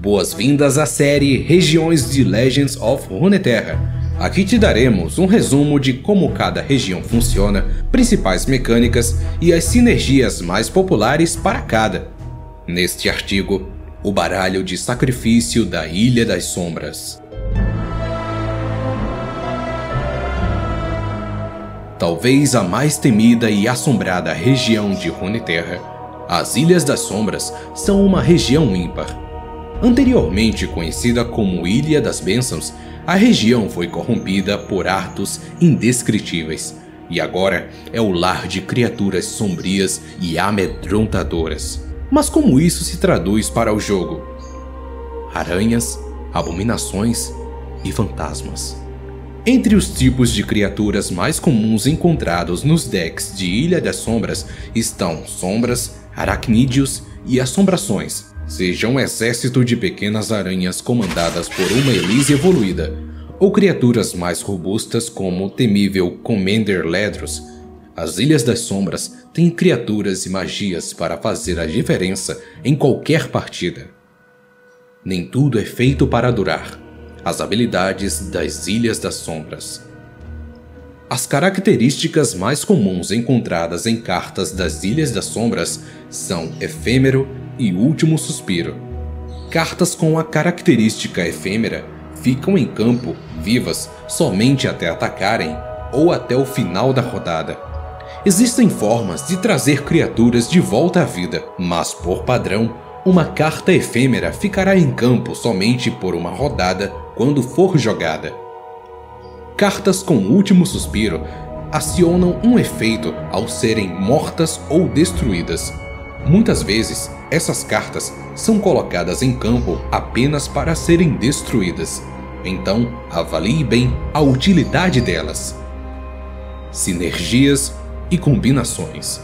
Boas-vindas à série Regiões de Legends of Runeterra. Aqui te daremos um resumo de como cada região funciona, principais mecânicas e as sinergias mais populares para cada. Neste artigo, o baralho de sacrifício da Ilha das Sombras. Talvez a mais temida e assombrada região de Runeterra, as Ilhas das Sombras são uma região ímpar. Anteriormente conhecida como Ilha das Bênçãos, a região foi corrompida por atos indescritíveis e agora é o lar de criaturas sombrias e amedrontadoras. Mas como isso se traduz para o jogo? Aranhas, abominações e fantasmas. Entre os tipos de criaturas mais comuns encontrados nos decks de Ilha das Sombras estão sombras, aracnídeos e assombrações, seja um exército de pequenas aranhas comandadas por uma Elise evoluída, ou criaturas mais robustas como o temível Commander Ledros. As Ilhas das Sombras têm criaturas e magias para fazer a diferença em qualquer partida. Nem tudo é feito para durar as habilidades das Ilhas das Sombras. As características mais comuns encontradas em cartas das Ilhas das Sombras são Efêmero e Último Suspiro. Cartas com a característica efêmera ficam em campo vivas somente até atacarem ou até o final da rodada. Existem formas de trazer criaturas de volta à vida, mas por padrão, uma carta efêmera ficará em campo somente por uma rodada quando for jogada. Cartas com último suspiro acionam um efeito ao serem mortas ou destruídas. Muitas vezes, essas cartas são colocadas em campo apenas para serem destruídas. Então, avalie bem a utilidade delas. Sinergias e combinações.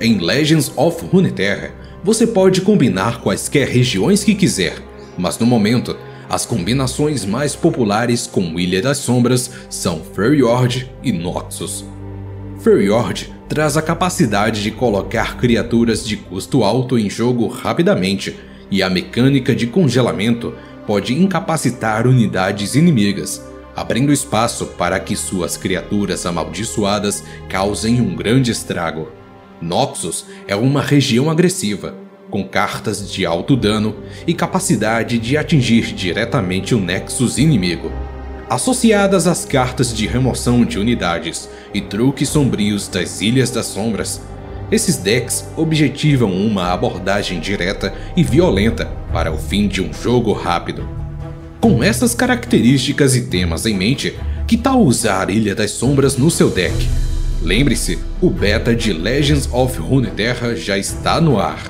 Em Legends of Runeterra, você pode combinar quaisquer regiões que quiser, mas no momento as combinações mais populares com Ilha das Sombras são Freljord e Noxus. Freljord traz a capacidade de colocar criaturas de custo alto em jogo rapidamente, e a mecânica de congelamento pode incapacitar unidades inimigas, abrindo espaço para que suas criaturas amaldiçoadas causem um grande estrago. Noxus é uma região agressiva, com cartas de alto dano e capacidade de atingir diretamente o Nexus inimigo. Associadas às cartas de remoção de unidades e truques sombrios das Ilhas das Sombras, esses decks objetivam uma abordagem direta e violenta para o fim de um jogo rápido. Com essas características e temas em mente, que tal usar Ilha das Sombras no seu deck? Lembre-se, o beta de Legends of Runeterra já está no ar.